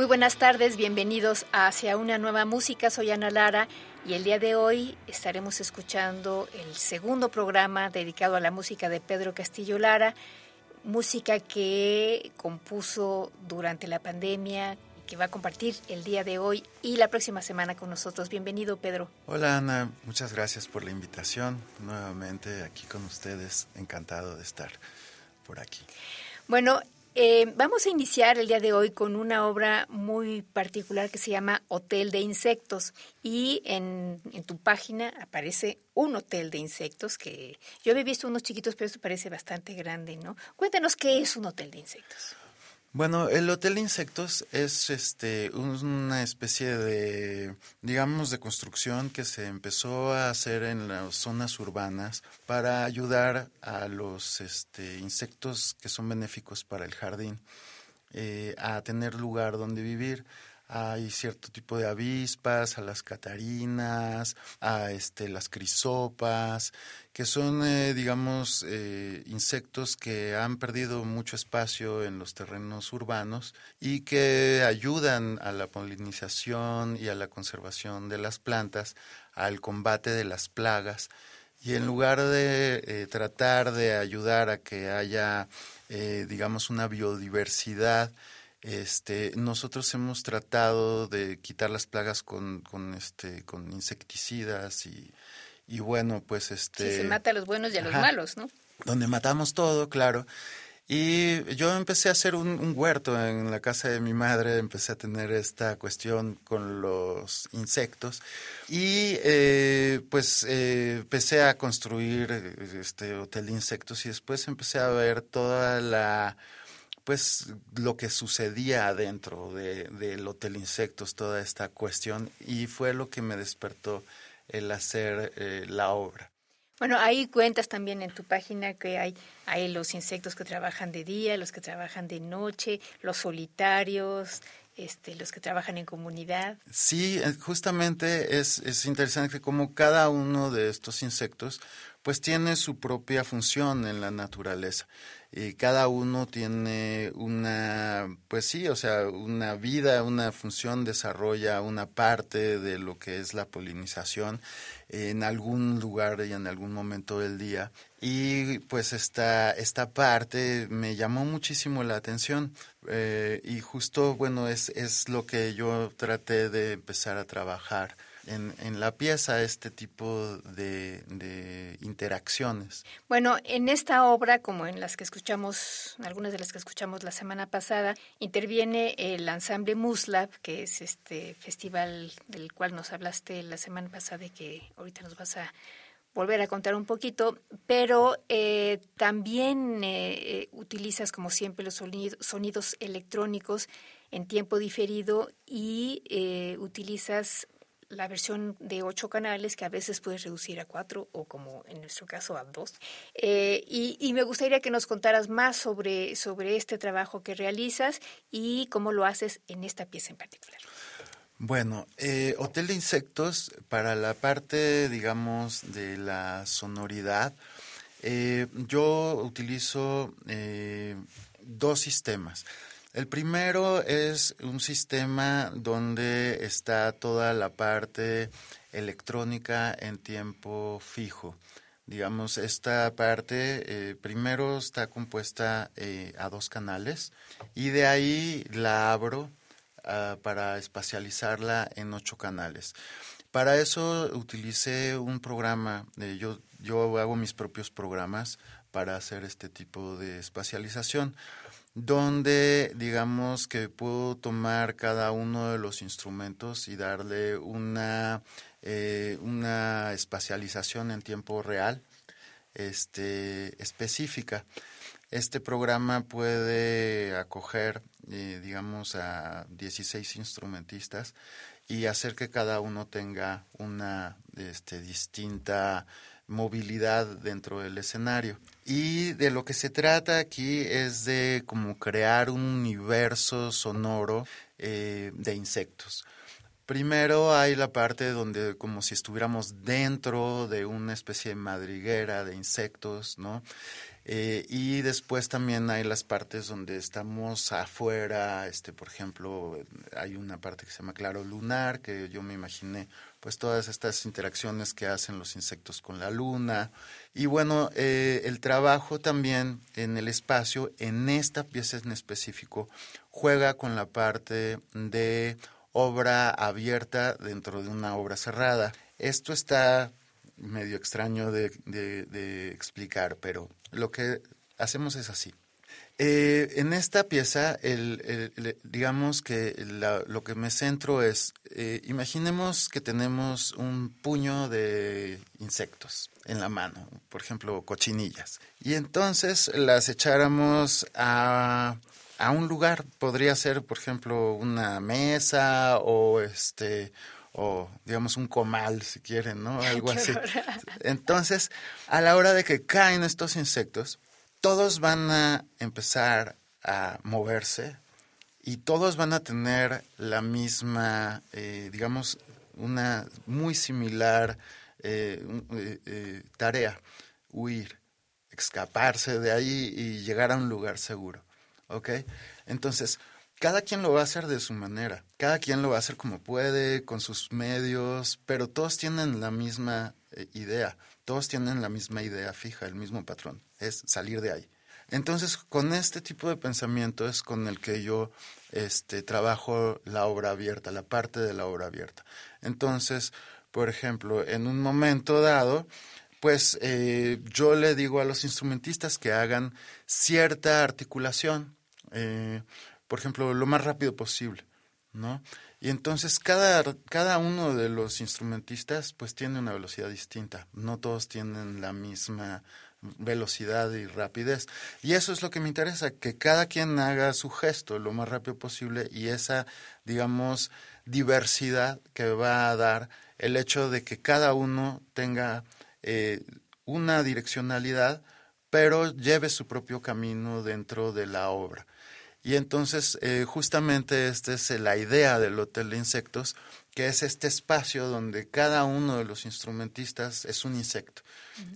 Muy buenas tardes, bienvenidos a Hacia una nueva música. Soy Ana Lara y el día de hoy estaremos escuchando el segundo programa dedicado a la música de Pedro Castillo Lara, música que compuso durante la pandemia y que va a compartir el día de hoy y la próxima semana con nosotros. Bienvenido, Pedro. Hola, Ana. Muchas gracias por la invitación. Nuevamente aquí con ustedes. Encantado de estar por aquí. Bueno, eh, vamos a iniciar el día de hoy con una obra muy particular que se llama Hotel de Insectos y en, en, tu página aparece un hotel de insectos que yo había visto unos chiquitos, pero esto parece bastante grande, ¿no? Cuéntanos qué es un hotel de insectos. Bueno, el Hotel de Insectos es este una especie de, digamos, de construcción que se empezó a hacer en las zonas urbanas para ayudar a los este, insectos que son benéficos para el jardín eh, a tener lugar donde vivir hay cierto tipo de avispas, a las catarinas, a este, las crisopas, que son, eh, digamos, eh, insectos que han perdido mucho espacio en los terrenos urbanos y que ayudan a la polinización y a la conservación de las plantas, al combate de las plagas. Y en lugar de eh, tratar de ayudar a que haya, digamos, una biodiversidad, este, nosotros hemos tratado de quitar las plagas con, con, este, con insecticidas y, y bueno, pues este... Sí, se mata a los buenos y a los malos, ¿no? Donde matamos todo, claro. Y yo empecé a hacer un, huerto en la casa de mi madre, empecé a tener esta cuestión con los insectos y eh, pues eh, empecé a construir este hotel de insectos y después empecé a ver toda la pues lo que sucedía adentro del Hotel Insectos, toda esta cuestión, y fue lo que me despertó el hacer eh, la obra. Bueno, ahí cuentas también en tu página que hay, hay los insectos que trabajan de día, los que trabajan de noche, los solitarios, este, los que trabajan en comunidad. Sí, eh, justamente es, es interesante que como cada uno de estos insectos pues tiene su propia función en la naturaleza y cada uno tiene una, pues sí, o sea, una vida, una función, desarrolla una parte de lo que es la polinización en algún lugar y en algún momento del día. Y pues esta, esta parte me llamó muchísimo la atención eh, y justo, bueno, es, es lo que yo traté de empezar a trabajar en, la pieza este tipo de, interacciones. Bueno, en esta obra, como en las que escuchamos, algunas de las que escuchamos la semana pasada, interviene el ensamble Muslab, que es este festival del cual nos hablaste la semana pasada y que ahorita nos vas a volver a contar un poquito, pero eh, también eh, eh, utilizas, como siempre, los sonidos electrónicos en tiempo diferido y eh, utilizas la versión de ocho canales que a veces puedes reducir a cuatro o como en nuestro caso a dos. Eh, y, me gustaría que nos contaras más sobre, sobre este trabajo que realizas y cómo lo haces en esta pieza en particular. Bueno, eh, Hotel de Insectos, para la parte, digamos, de la sonoridad, eh, yo utilizo dos sistemas. El primero es un sistema donde está toda la parte electrónica en tiempo fijo Digamos, esta parte eh, primero está compuesta eh, a dos canales y de ahí la abro ah, para espacializarla en ocho canales. Para eso utilicé un programa, yo, yo hago mis propios programas para hacer este tipo de espacialización, donde digamos que puedo tomar cada uno de los instrumentos y darle una eh, una espacialización en tiempo real este, específica. Este programa puede acoger, eh, digamos, a 16 instrumentistas y hacer que cada uno tenga una este, distinta movilidad dentro del escenario. Y de lo que se trata aquí es de como crear un universo sonoro eh, de insectos. Primero hay la parte donde como si estuviéramos dentro de una especie de madriguera de insectos, ¿no? Eh, y después también hay las partes donde estamos afuera, este, por ejemplo, hay una parte que se llama claro lunar, que yo me imaginé, pues todas estas interacciones que hacen los insectos con la luna. Y bueno, eh, el trabajo también en el espacio, en esta pieza en específico, juega con la parte de obra abierta dentro de una obra cerrada. Esto está medio extraño de, explicar, pero lo que hacemos es así. Eh, en esta pieza, digamos que lo que me centro es, eh, imaginemos que tenemos un puño de insectos en la mano, por ejemplo, cochinillas, y entonces las echáramos a a un lugar. Podría ser, por ejemplo, una mesa o este o digamos un comal si quieren, ¿no? Algo así. Entonces, a la hora de que caen estos insectos, todos van a empezar a moverse y todos van a tener la misma, eh, digamos, una muy similar eh, eh, tarea, huir, escaparse de ahí y llegar a un lugar seguro. ¿ok? Entonces, cada quien lo va a hacer de su manera, cada quien lo va a hacer como puede, con sus medios, pero todos tienen la misma eh, idea, todos tienen la misma idea fija, el mismo patrón, es salir de ahí. Entonces, con este tipo de pensamiento es con el que yo este, trabajo la obra abierta, la parte de la obra abierta. Entonces, por ejemplo, en un momento dado, pues eh, yo le digo a los instrumentistas que hagan cierta articulación, eh, por ejemplo, lo más rápido posible, ¿no? Y entonces cada, cada uno de los instrumentistas pues tiene una velocidad distinta, no todos tienen la misma velocidad y rapidez. Y eso es lo que me interesa, que cada quien haga su gesto lo más rápido posible y esa, digamos, diversidad que va a dar el hecho de que cada uno tenga eh, una direccionalidad, pero lleve su propio camino dentro de la obra. Y entonces, eh, justamente esta es la idea del Hotel de Insectos, que es este espacio donde cada uno de los instrumentistas es un insecto.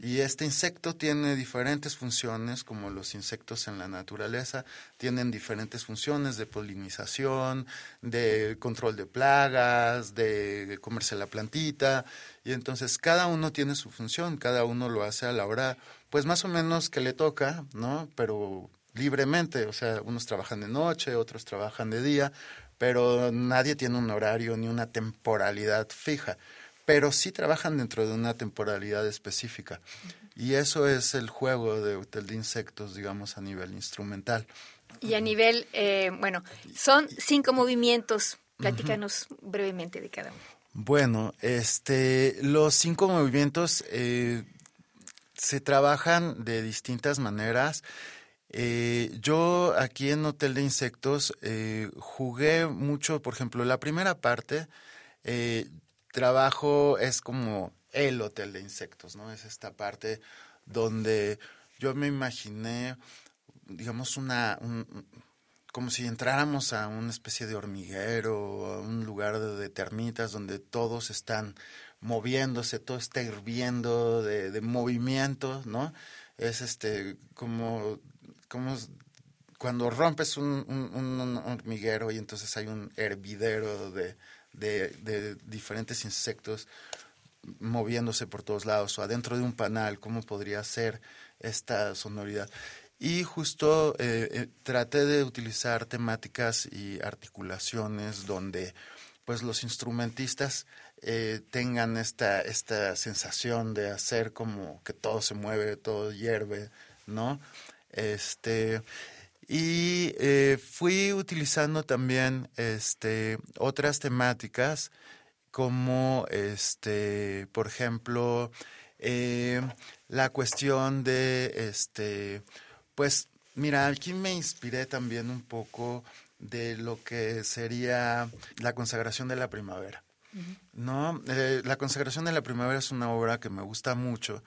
Y este insecto tiene diferentes funciones, como los insectos en la naturaleza, tienen diferentes funciones de polinización, de control de plagas, de comerse la plantita. Y entonces cada uno tiene su función, cada uno lo hace a la hora, pues más o menos que le toca, ¿no? Pero libremente, o sea, unos trabajan de noche, otros trabajan de día, pero nadie tiene un horario ni una temporalidad fija, pero sí trabajan dentro de una temporalidad específica. Y eso es el juego de Hotel de Insectos, digamos, a nivel instrumental. Y a nivel, eh, bueno, son cinco movimientos. Platícanos brevemente de cada uno. Bueno, este, los cinco movimientos eh, se trabajan de distintas maneras. Eh, yo aquí en Hotel de Insectos eh, jugué mucho, por ejemplo, la primera parte, eh, trabajo es como el Hotel de Insectos, ¿no? Es esta parte donde yo me imaginé, digamos, una, como si entráramos a una especie de hormiguero, a un lugar de, termitas donde todos están moviéndose, todo está hirviendo de, de movimiento, ¿no? Es este como como cuando rompes un, hormiguero y entonces hay un hervidero de, diferentes insectos, moviéndose por todos lados o adentro de un panal, cómo podría ser esta sonoridad. Y justo eh, eh, traté de utilizar temáticas y articulaciones donde pues los instrumentistas eh, tengan esta, esta sensación de hacer como que todo se mueve, todo hierve, ¿no? Este, y fui utilizando también este, otras temáticas como, este, por ejemplo, la cuestión de, este, pues mira, aquí me inspiré también un poco de lo que sería la consagración de la primavera. ¿No? Eh, la consagración de la primavera es una obra que me gusta mucho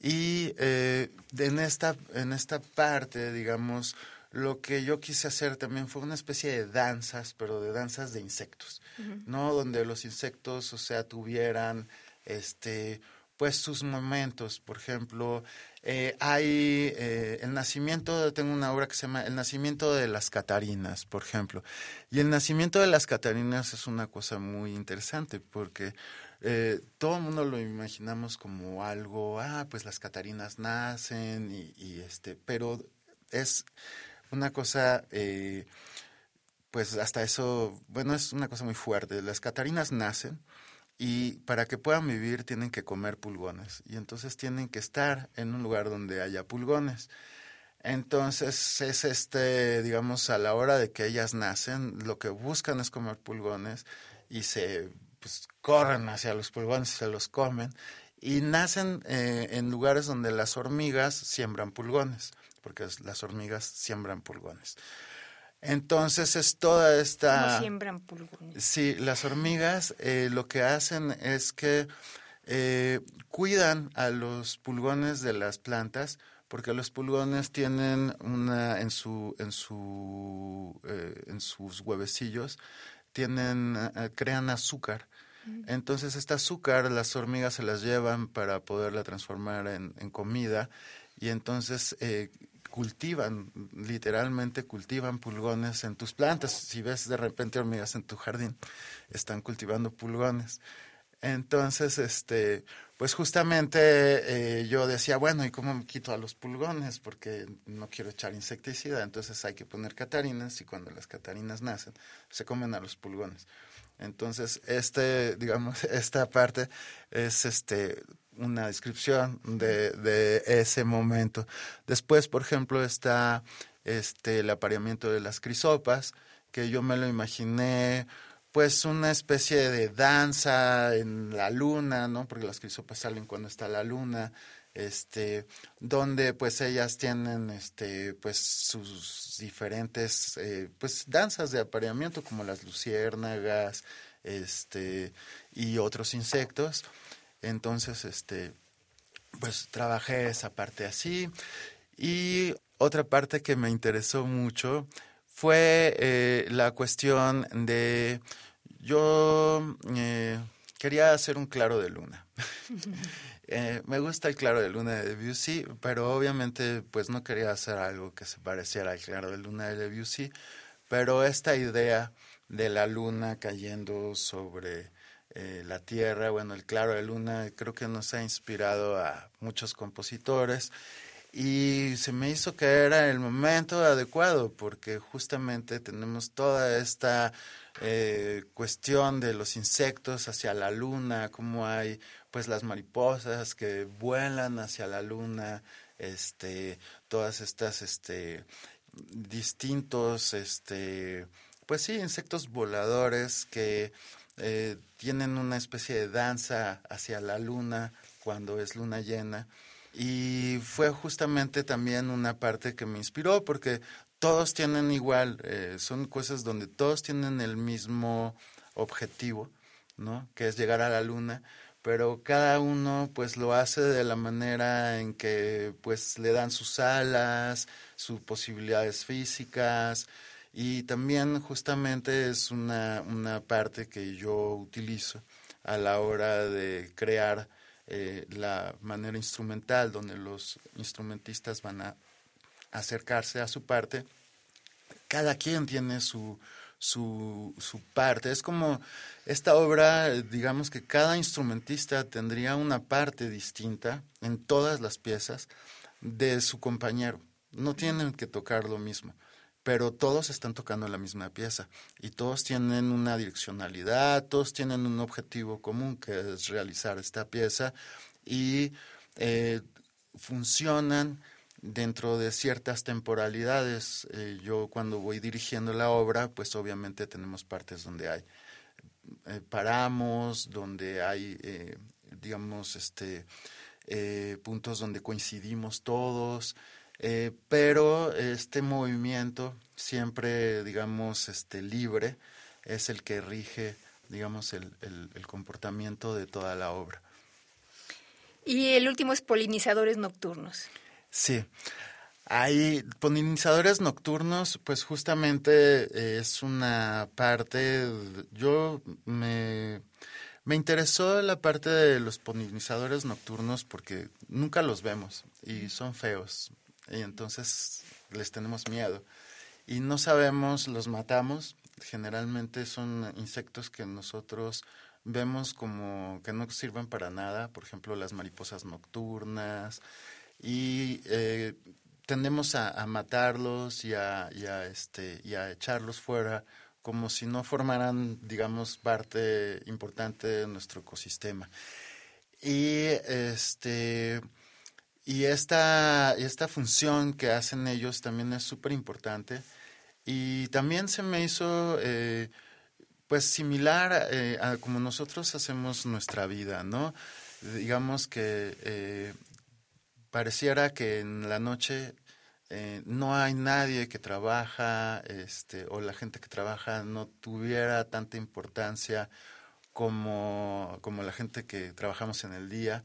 y eh, en, esta, en esta parte, digamos, lo que yo quise hacer también fue una especie de danzas, pero de danzas de insectos, ¿no? Donde los insectos, o sea, tuvieran este pues sus momentos, por ejemplo, eh, hay eh, el nacimiento, tengo una obra que se llama El nacimiento de las Catarinas, por ejemplo. Y el nacimiento de las Catarinas es una cosa muy interesante porque eh, todo el mundo lo imaginamos como algo, ah, pues las Catarinas nacen y, este, pero es una cosa, pues hasta eso, bueno, es una cosa muy fuerte. Las Catarinas nacen y para que puedan vivir tienen que comer pulgones y entonces tienen que estar en un lugar donde haya pulgones. Entonces es este, digamos, a la hora de que ellas nacen, lo que buscan es comer pulgones y se pues, corren hacia los pulgones y se los comen y nacen eh, en lugares donde las hormigas siembran pulgones, porque las hormigas siembran pulgones. Entonces es toda esta... ¿Cómo siembran pulgones? Sí, las hormigas eh, lo que hacen es que eh, cuidan a los pulgones de las plantas porque los pulgones tienen una en su en su en sus huevecillos tienen crean azúcar. Entonces este azúcar las hormigas se las llevan para poderla transformar en, en comida y entonces eh, cultivan, literalmente cultivan pulgones en tus plantas. Si ves de repente hormigas en tu jardín, están cultivando pulgones. Entonces, este, pues justamente eh, yo decía, bueno, ¿y cómo me quito a los pulgones? Porque no quiero echar insecticida, entonces hay que poner catarinas y cuando las catarinas nacen, se comen a los pulgones. Entonces, este, digamos, esta parte es este una descripción de, de, ese momento. Después, por ejemplo, está este, el apareamiento de las crisopas, que yo me lo imaginé pues una especie de danza en la luna, ¿no? Porque las crisopas salen cuando está la luna, este, donde pues ellas tienen este, pues sus diferentes eh, pues danzas de apareamiento como las luciérnagas, este, y otros insectos. Entonces, este, pues trabajé esa parte así. Y otra parte que me interesó mucho fue eh, la cuestión de yo eh, quería hacer un claro de luna. Eh, me gusta el claro de luna de Debussy, pero obviamente pues no quería hacer algo que se pareciera al claro de luna de Debussy, pero esta idea de la luna cayendo sobre eh, la Tierra, bueno, el claro de luna, creo que nos ha inspirado a muchos compositores y se me hizo que era el momento adecuado porque justamente tenemos toda esta eh, cuestión de los insectos hacia la luna, como hay pues las mariposas que vuelan hacia la luna, este, todas estas este, distintos este, pues sí, insectos voladores que eh, tienen una especie de danza hacia la luna cuando es luna llena. Y fue justamente también una parte que me inspiró porque todos tienen igual, eh, son cosas donde todos tienen el mismo objetivo, ¿no? Que es llegar a la luna, pero cada uno pues lo hace de la manera en que pues le dan sus alas, sus posibilidades físicas, y también justamente es una, una parte que yo utilizo a la hora de crear eh, la manera instrumental, donde los instrumentistas van a acercarse a su parte. Cada quien tiene su, su, su parte. Es como esta obra, digamos que cada instrumentista tendría una parte distinta en todas las piezas de su compañero. No tienen que tocar lo mismo, pero todos están tocando la misma pieza y todos tienen una direccionalidad, todos tienen un objetivo común que es realizar esta pieza y eh, funcionan dentro de ciertas temporalidades. Eh, yo cuando voy dirigiendo la obra, pues obviamente tenemos partes donde hay eh, paramos, donde hay, eh, digamos, este, puntos donde coincidimos todos, pero este movimiento siempre, digamos, este, libre es el que rige, digamos, el, el comportamiento de toda la obra. Y el último es polinizadores nocturnos. Sí. Hay polinizadores nocturnos, pues justamente es una parte, yo me, me interesó la parte de los polinizadores nocturnos porque nunca los vemos y son feos y entonces les tenemos miedo y no sabemos, los matamos, generalmente son insectos que nosotros vemos como que no sirven para nada, por ejemplo las mariposas nocturnas, y eh, tendemos a, matarlos y a, este, y a echarlos fuera como si no formaran, digamos, parte importante de nuestro ecosistema. Y este y esta, esta función que hacen ellos también es súper importante. Y también se me hizo eh, pues similar eh, a como nosotros hacemos nuestra vida, ¿no? Digamos que pareciera que en la noche eh, no hay nadie que trabaja, este, o la gente que trabaja no tuviera tanta importancia como, como la gente que trabajamos en el día.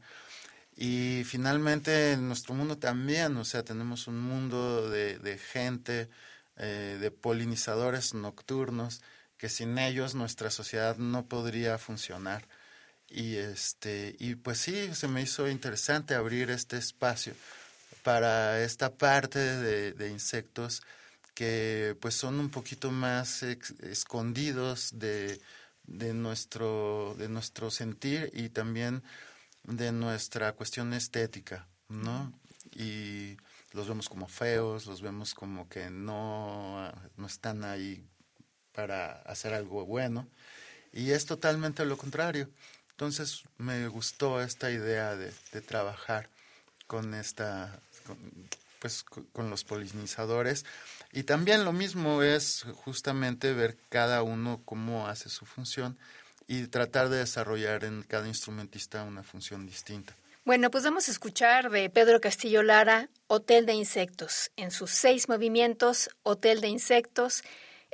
Y finalmente en nuestro mundo también, o sea, tenemos un mundo de, de gente, eh, de polinizadores nocturnos, que sin ellos nuestra sociedad no podría funcionar. Y, este, y pues sí, se me hizo interesante abrir este espacio para esta parte de, insectos que pues son un poquito más escondidos de, de, nuestro, de nuestro sentir y también de nuestra cuestión estética, ¿no? Y los vemos como feos, los vemos como que no, no están ahí para hacer algo bueno. Y es totalmente lo contrario. Entonces me gustó esta idea de, trabajar con esta, pues con los polinizadores. Y también lo mismo es justamente ver cada uno cómo hace su función y tratar de desarrollar en cada instrumentista una función distinta. Bueno, pues vamos a escuchar de Pedro Castillo Lara, Hotel de Insectos, en sus seis movimientos, Hotel de Insectos,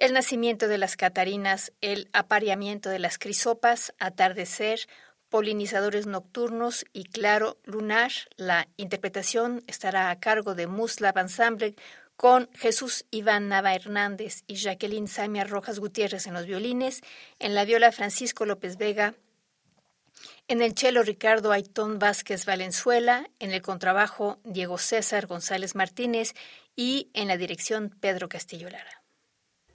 el nacimiento de las catarinas, el apareamiento de las crisopas, atardecer, polinizadores nocturnos y claro lunar. La interpretación estará a cargo de Muslav Ensemble con Jesús Iván Nava Hernández y Jacqueline Samia Rojas Gutiérrez en los violines, en la viola Francisco López Vega, en el cello Ricardo Aitón Vázquez Valenzuela, en el contrabajo Diego César González Martínez y en la dirección Pedro Castillo Lara.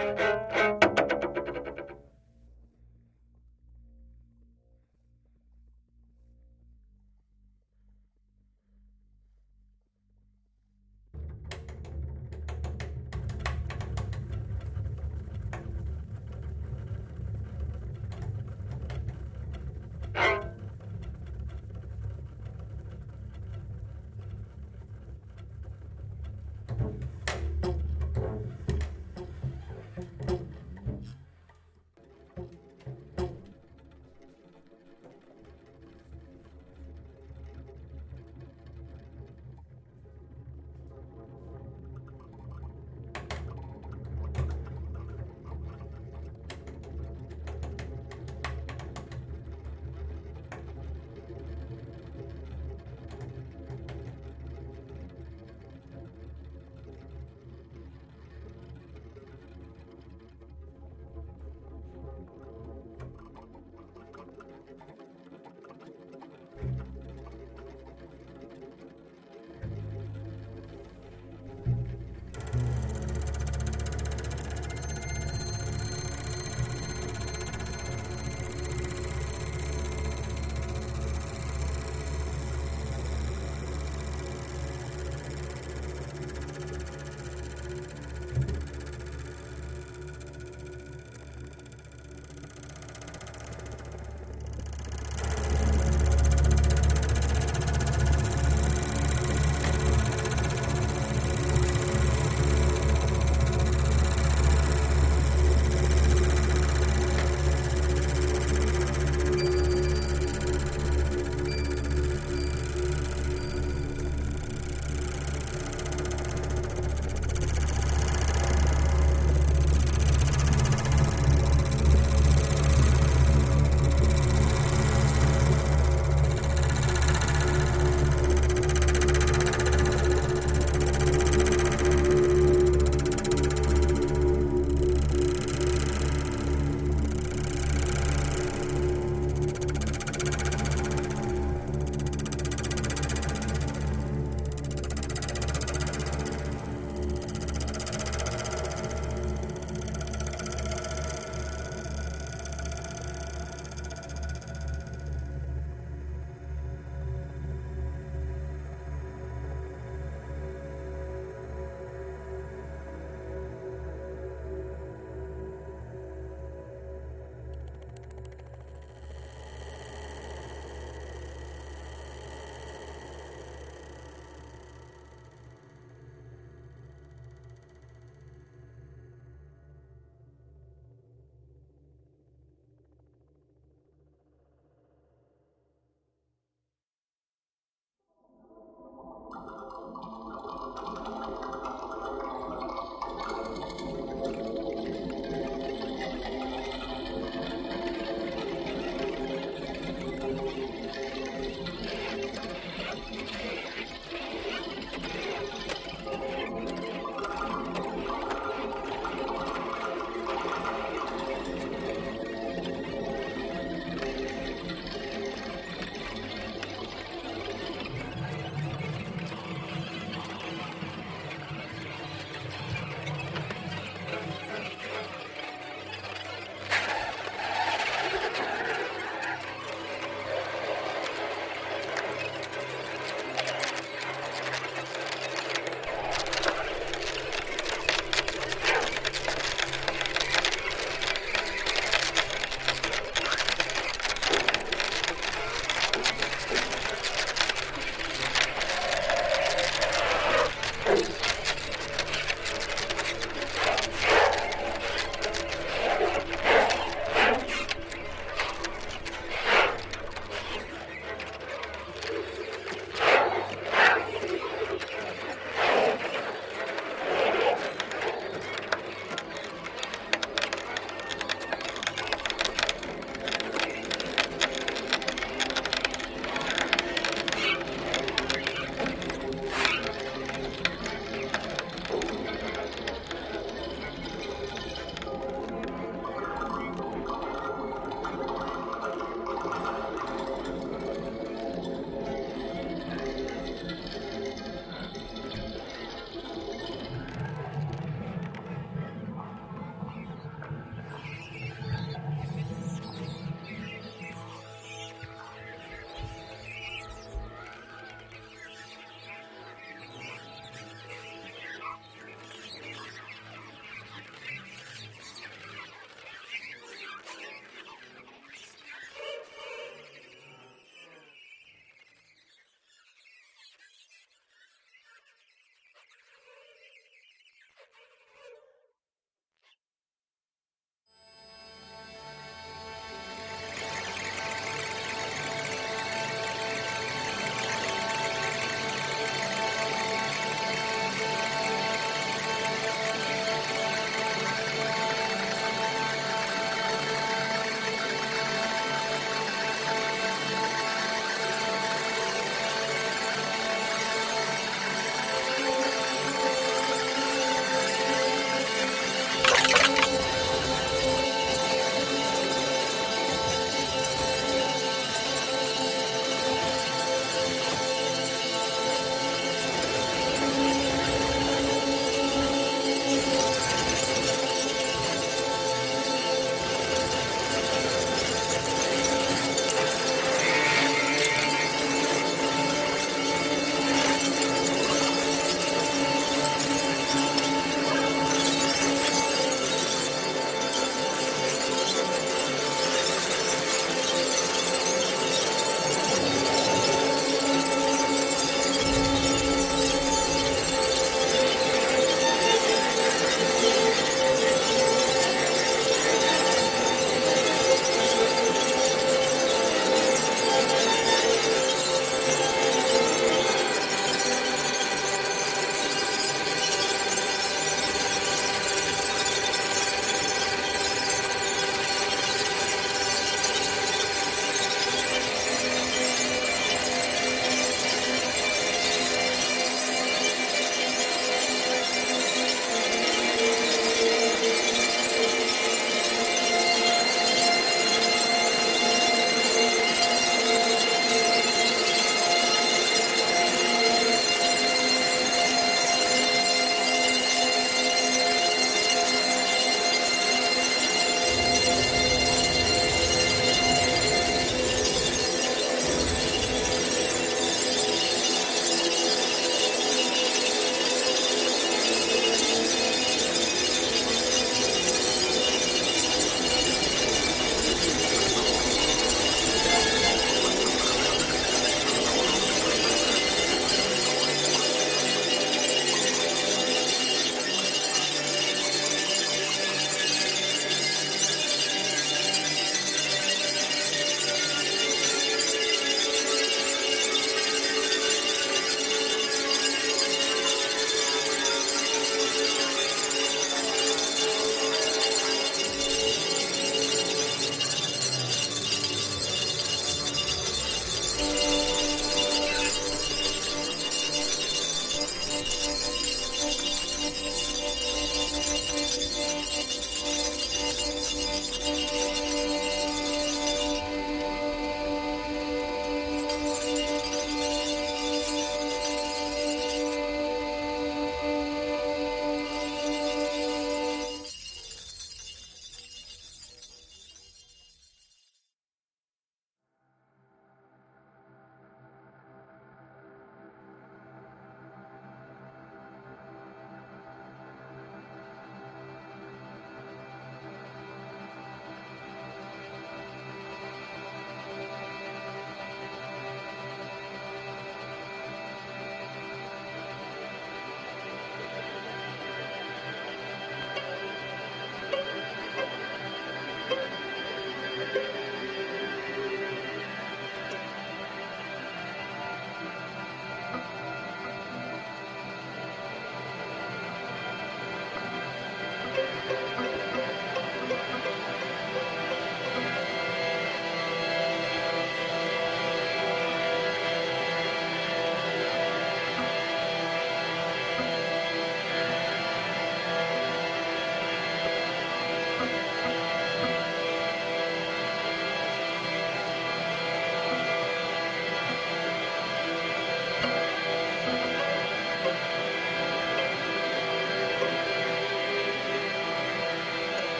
thank you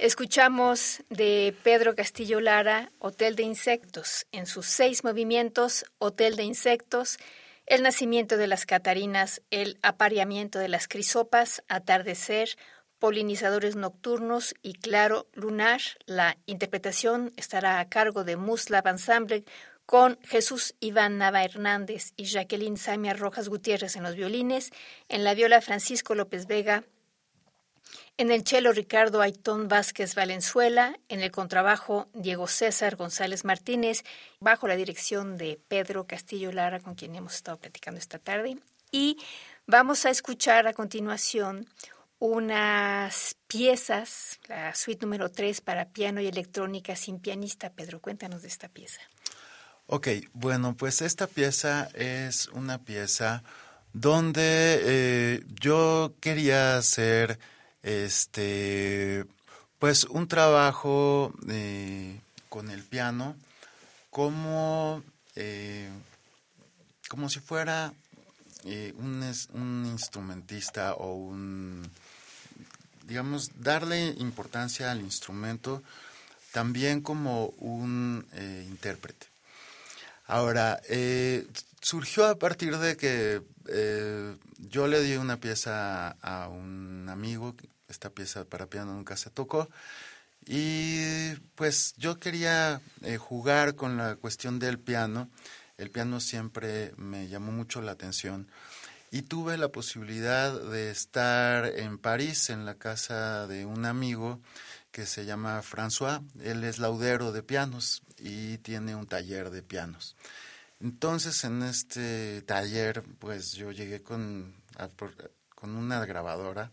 Escuchamos de Pedro Castillo Lara, Hotel de Insectos, en sus seis movimientos, Hotel de Insectos, el nacimiento de las catarinas, el apareamiento de las crisopas, atardecer, polinizadores nocturnos y claro lunar. La interpretación estará a cargo de Muslav Ensemble con Jesús Iván Nava Hernández y Jacqueline Samia Rojas Gutiérrez en los violines, en la viola Francisco López Vega en el cello Ricardo Aitón Vázquez Valenzuela, en el contrabajo Diego César González Martínez, bajo la dirección de Pedro Castillo Lara, con quien hemos estado platicando esta tarde. Y vamos a escuchar a continuación unas piezas, la suite número 3 para piano y electrónica sin pianista. Pedro, cuéntanos de esta pieza. Ok, bueno, pues esta pieza es una pieza donde eh, yo quería hacer este, pues un trabajo eh, con el piano como, eh, como si fuera eh, un, un, instrumentista o un, digamos, darle importancia al instrumento también como un intérprete. Ahora, surgió a partir de que yo le di una pieza a un amigo esta pieza para piano nunca se tocó. Y pues yo quería eh, jugar con la cuestión del piano. El piano siempre me llamó mucho la atención. Y tuve la posibilidad de estar en París, en la casa de un amigo que se llama François. Él es laudero de pianos y tiene un taller de pianos. Entonces en este taller pues yo llegué con, con una grabadora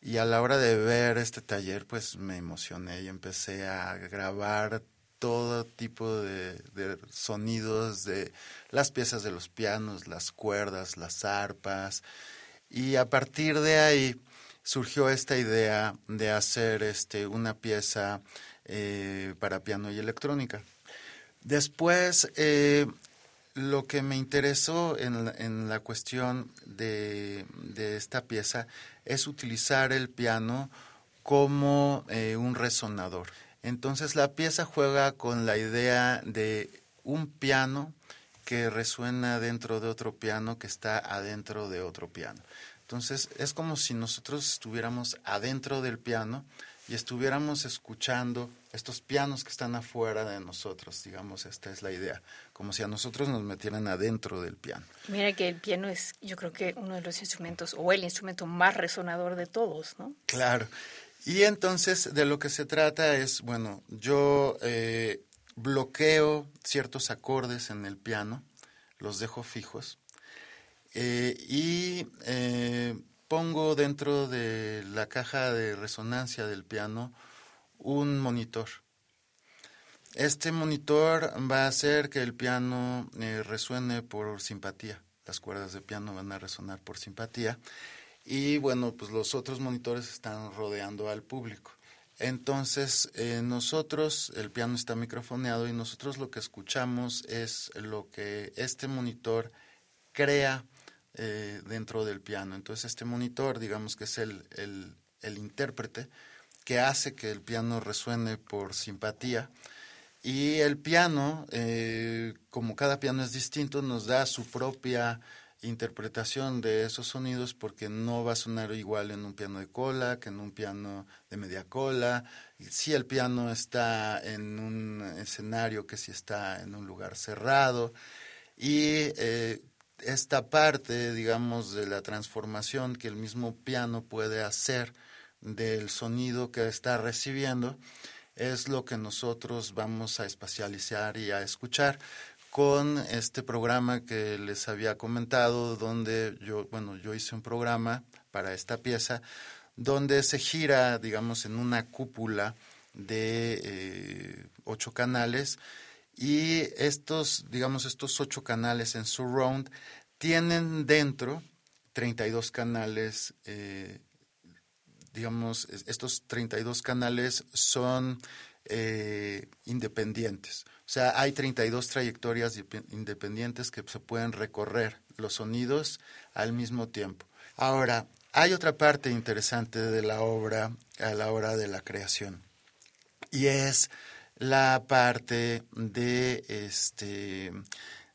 y a la hora de ver este taller, pues me emocioné y empecé a grabar todo tipo de, sonidos de las piezas de los pianos, las cuerdas, las arpas. Y a partir de ahí surgió esta idea de hacer este, una pieza eh, para piano y electrónica. Después, eh, lo que me interesó en, en la cuestión de, esta pieza es utilizar el piano como eh, un resonador. Entonces la pieza juega con la idea de un piano que resuena dentro de otro piano que está adentro de otro piano. Entonces es como si nosotros estuviéramos adentro del piano y estuviéramos escuchando estos pianos que están afuera de nosotros, digamos, esta es la idea, como si a nosotros nos metieran adentro del piano. Mira que el piano es, yo creo que uno de los instrumentos, o el instrumento más resonador de todos, ¿no? Claro. Y entonces de lo que se trata es, bueno, yo eh, bloqueo ciertos acordes en el piano, los dejo fijos, eh, y eh, pongo dentro de la caja de resonancia del piano un monitor. Este monitor va a hacer que el piano eh, resuene por simpatía. Las cuerdas de piano van a resonar por simpatía. Y bueno, pues los otros monitores están rodeando al público. Entonces, eh, nosotros, el piano está microfoneado y nosotros lo que escuchamos es lo que este monitor crea eh, dentro del piano. Entonces este monitor, digamos que es el, el, intérprete que hace que el piano resuene por simpatía. Y el piano, eh, como cada piano es distinto, nos da su propia interpretación de esos sonidos porque no va a sonar igual en un piano de cola que en un piano de media cola. Si el piano está en un escenario que si está en un lugar cerrado. Y eh, esta parte, digamos, de la transformación que el mismo piano puede hacer del sonido que está recibiendo, es lo que nosotros vamos a espacializar y a escuchar con este programa que les había comentado, donde yo, bueno, yo hice un programa para esta pieza, donde se gira, digamos, en una cúpula de eh, ocho canales y estos, digamos, estos ocho canales en surround tienen dentro 32 canales, eh, digamos, estos 32 canales son eh, independientes. O sea, hay 32 trayectorias independientes que se pueden recorrer los sonidos al mismo tiempo. Ahora, hay otra parte interesante de la obra a la hora de la creación. y es la parte de este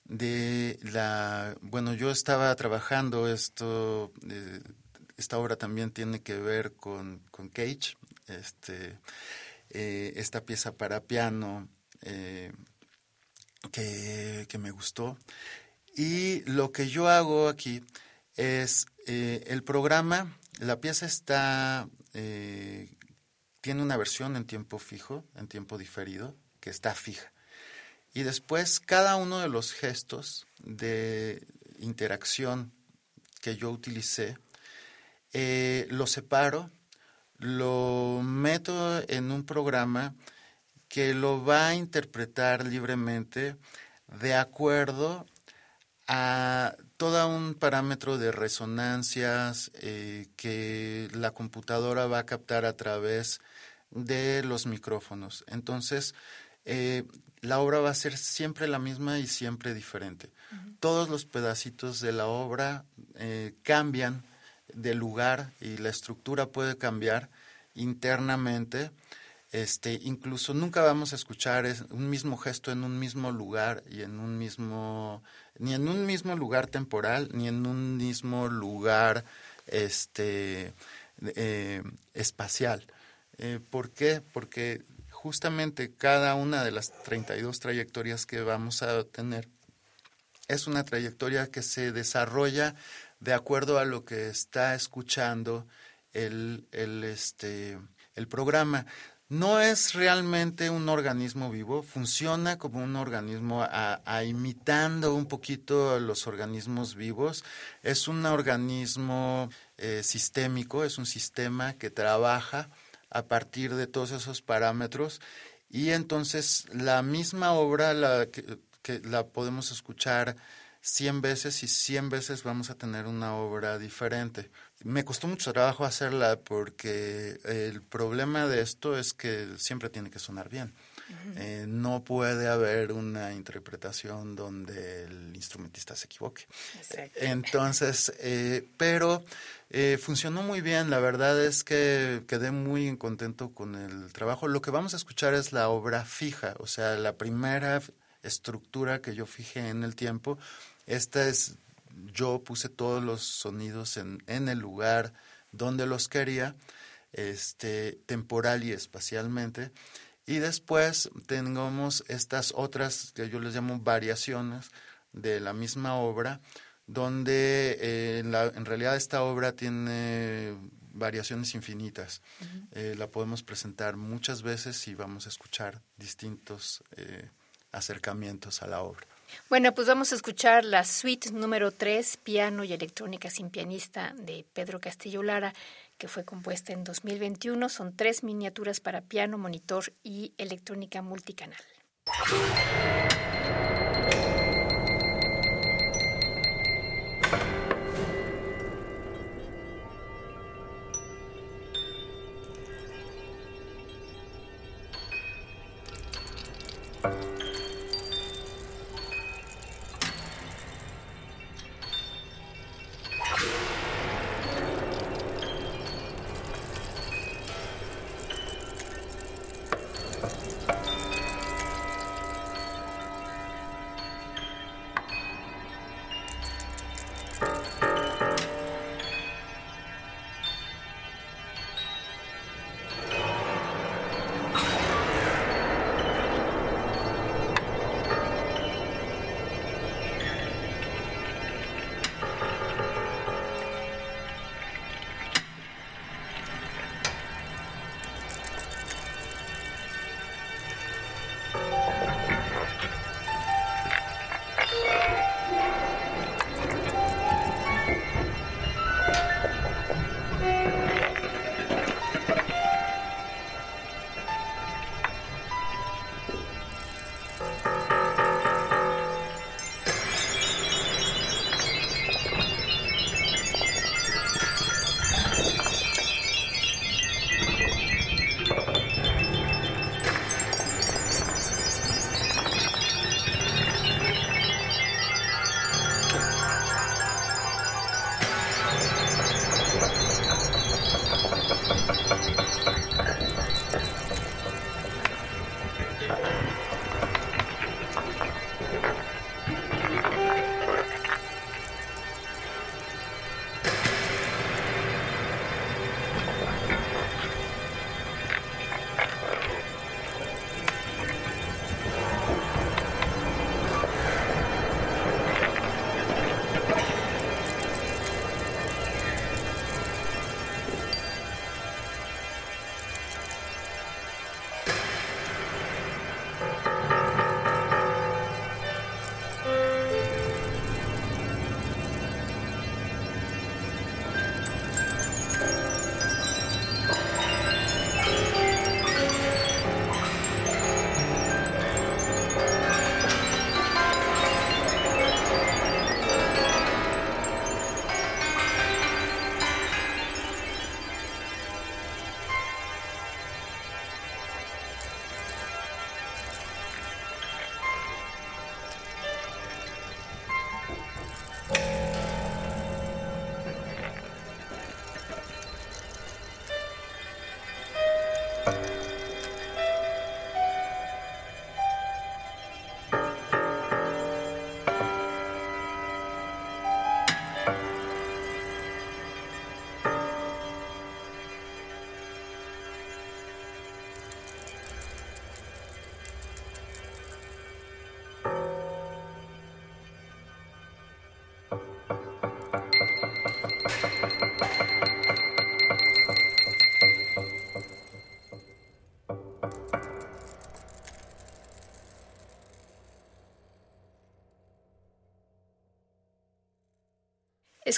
de la bueno yo estaba trabajando esto eh, esta obra también tiene que ver con, con Cage este eh, esta pieza para piano eh, que, que, me gustó. Y lo que yo hago aquí es el programa la pieza está tiene una versión en tiempo fijo en tiempo diferido que está fija. Y después cada uno de los gestos de interacción que yo utilicé, eh, lo separo, lo meto en un programa que lo va a interpretar libremente de acuerdo a todo un parámetro de resonancias eh, que la computadora va a captar a través de los micrófonos. Entonces, eh, la obra va a ser siempre la misma y siempre diferente. Todos los pedacitos de la obra eh, cambian de lugar y la estructura puede cambiar internamente. Este, incluso nunca vamos a escuchar un mismo gesto en un mismo lugar y en un mismo, ni en un mismo lugar temporal, ni en un mismo lugar este, eh, espacial. Eh, ¿Por qué? Porque justamente cada una de las 32 trayectorias que vamos a tener es una trayectoria que se desarrolla de acuerdo a lo que está escuchando el, el, este, el programa. No es realmente un organismo vivo, funciona como un organismo a, imitando un poquito los organismos vivos. Es un organismo eh, sistémico, es un sistema que trabaja a partir de todos esos parámetros y entonces la misma obra la que, la podemos escuchar 100 veces y 100 veces vamos a tener una obra diferente. Me costó mucho trabajo hacerla porque el problema de esto es que siempre tiene que sonar bien. Eh, no puede haber una interpretación donde el instrumentista se equivoque. Entonces, eh, pero eh, funcionó muy bien, la verdad es que quedé muy contento con el trabajo. Lo que vamos a escuchar es la obra fija, o sea, la primera estructura que yo fijé en el tiempo. Esta es, yo puse todos los sonidos en, en el lugar donde los quería, este, temporal y espacialmente. Y después tengamos estas otras que yo les llamo variaciones de la misma obra, donde eh, en, realidad esta obra tiene variaciones infinitas. Eh, la podemos presentar muchas veces y vamos a escuchar distintos eh, acercamientos a la obra. Bueno, pues vamos a escuchar la suite número 3, piano y electrónica sin pianista de Pedro Castillo Lara, que fue compuesta en 2021. Son tres miniaturas para piano, monitor y electrónica multicanal.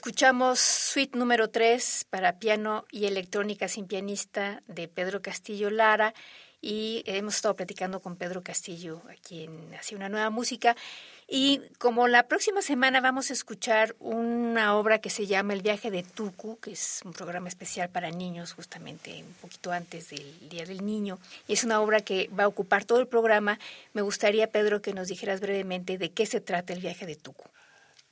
Escuchamos Suite número 3 para piano y electrónica sin pianista de Pedro Castillo Lara y hemos estado platicando con Pedro Castillo, aquí en Así una nueva música. Y como la próxima semana vamos a escuchar una obra que se llama El viaje de Tuku, que es un programa especial para niños, justamente un poquito antes del Día del Niño, y es una obra que va a ocupar todo el programa, me gustaría, Pedro, que nos dijeras brevemente de qué se trata el viaje de Tuku.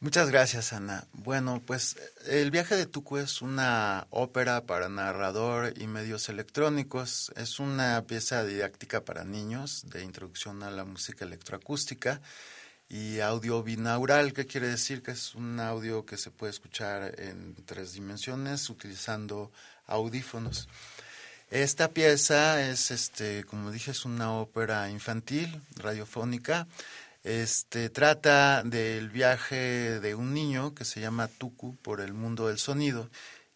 Muchas gracias, Ana. Bueno, pues El viaje de Tuku es una ópera para narrador y medios electrónicos. Es una pieza didáctica para niños de introducción a la música electroacústica y audio binaural, que quiere decir que es un audio que se puede escuchar en tres dimensiones utilizando audífonos. Esta pieza es, este, como dije, es una ópera infantil, radiofónica, este, trata del viaje de un niño que se llama Tuku por el mundo del sonido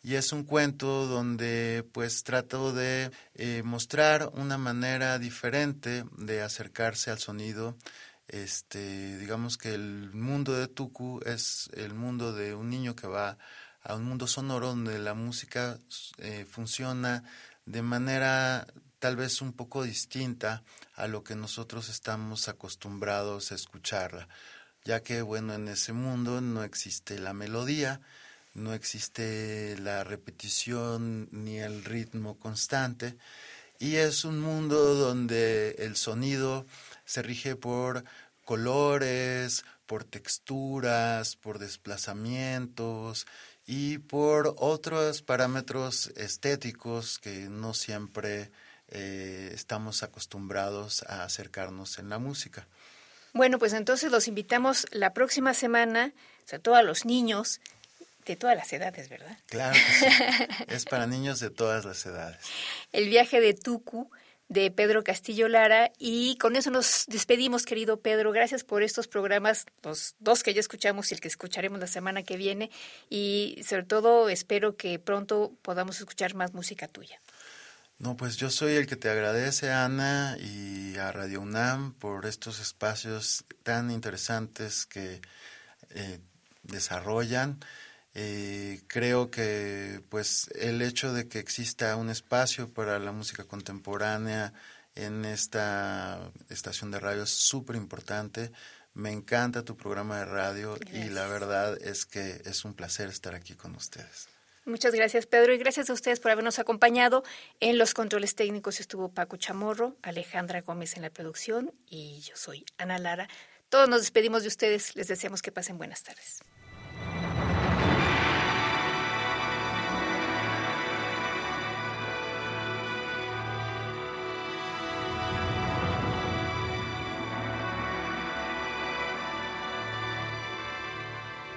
y es un cuento donde pues trato de eh, mostrar una manera diferente de acercarse al sonido. Este, digamos que el mundo de Tuku es el mundo de un niño que va a un mundo sonoro donde la música eh, funciona de manera tal vez un poco distinta a lo que nosotros estamos acostumbrados a escucharla, ya que bueno, en ese mundo no existe la melodía, no existe la repetición ni el ritmo constante, y es un mundo donde el sonido se rige por colores, por texturas, por desplazamientos y por otros parámetros estéticos que no siempre eh, estamos acostumbrados a acercarnos en la música. Bueno, pues entonces los invitamos la próxima semana, sobre todo a los niños de todas las edades, ¿verdad? Claro que sí. es para niños de todas las edades. El viaje de Tucu de Pedro Castillo Lara y con eso nos despedimos, querido Pedro. Gracias por estos programas, los dos que ya escuchamos y el que escucharemos la semana que viene y sobre todo espero que pronto podamos escuchar más música tuya. No, pues yo soy el que te agradece, Ana, y a Radio UNAM por estos espacios tan interesantes que eh, desarrollan. Eh, creo que pues el hecho de que exista un espacio para la música contemporánea en esta estación de radio es súper importante. Me encanta tu programa de radio y la verdad es que es un placer estar aquí con ustedes. Muchas gracias, Pedro, y gracias a ustedes por habernos acompañado. En los controles técnicos estuvo Paco Chamorro, Alejandra Gómez en la producción y yo soy Ana Lara. Todos nos despedimos de ustedes. Les deseamos que pasen buenas tardes.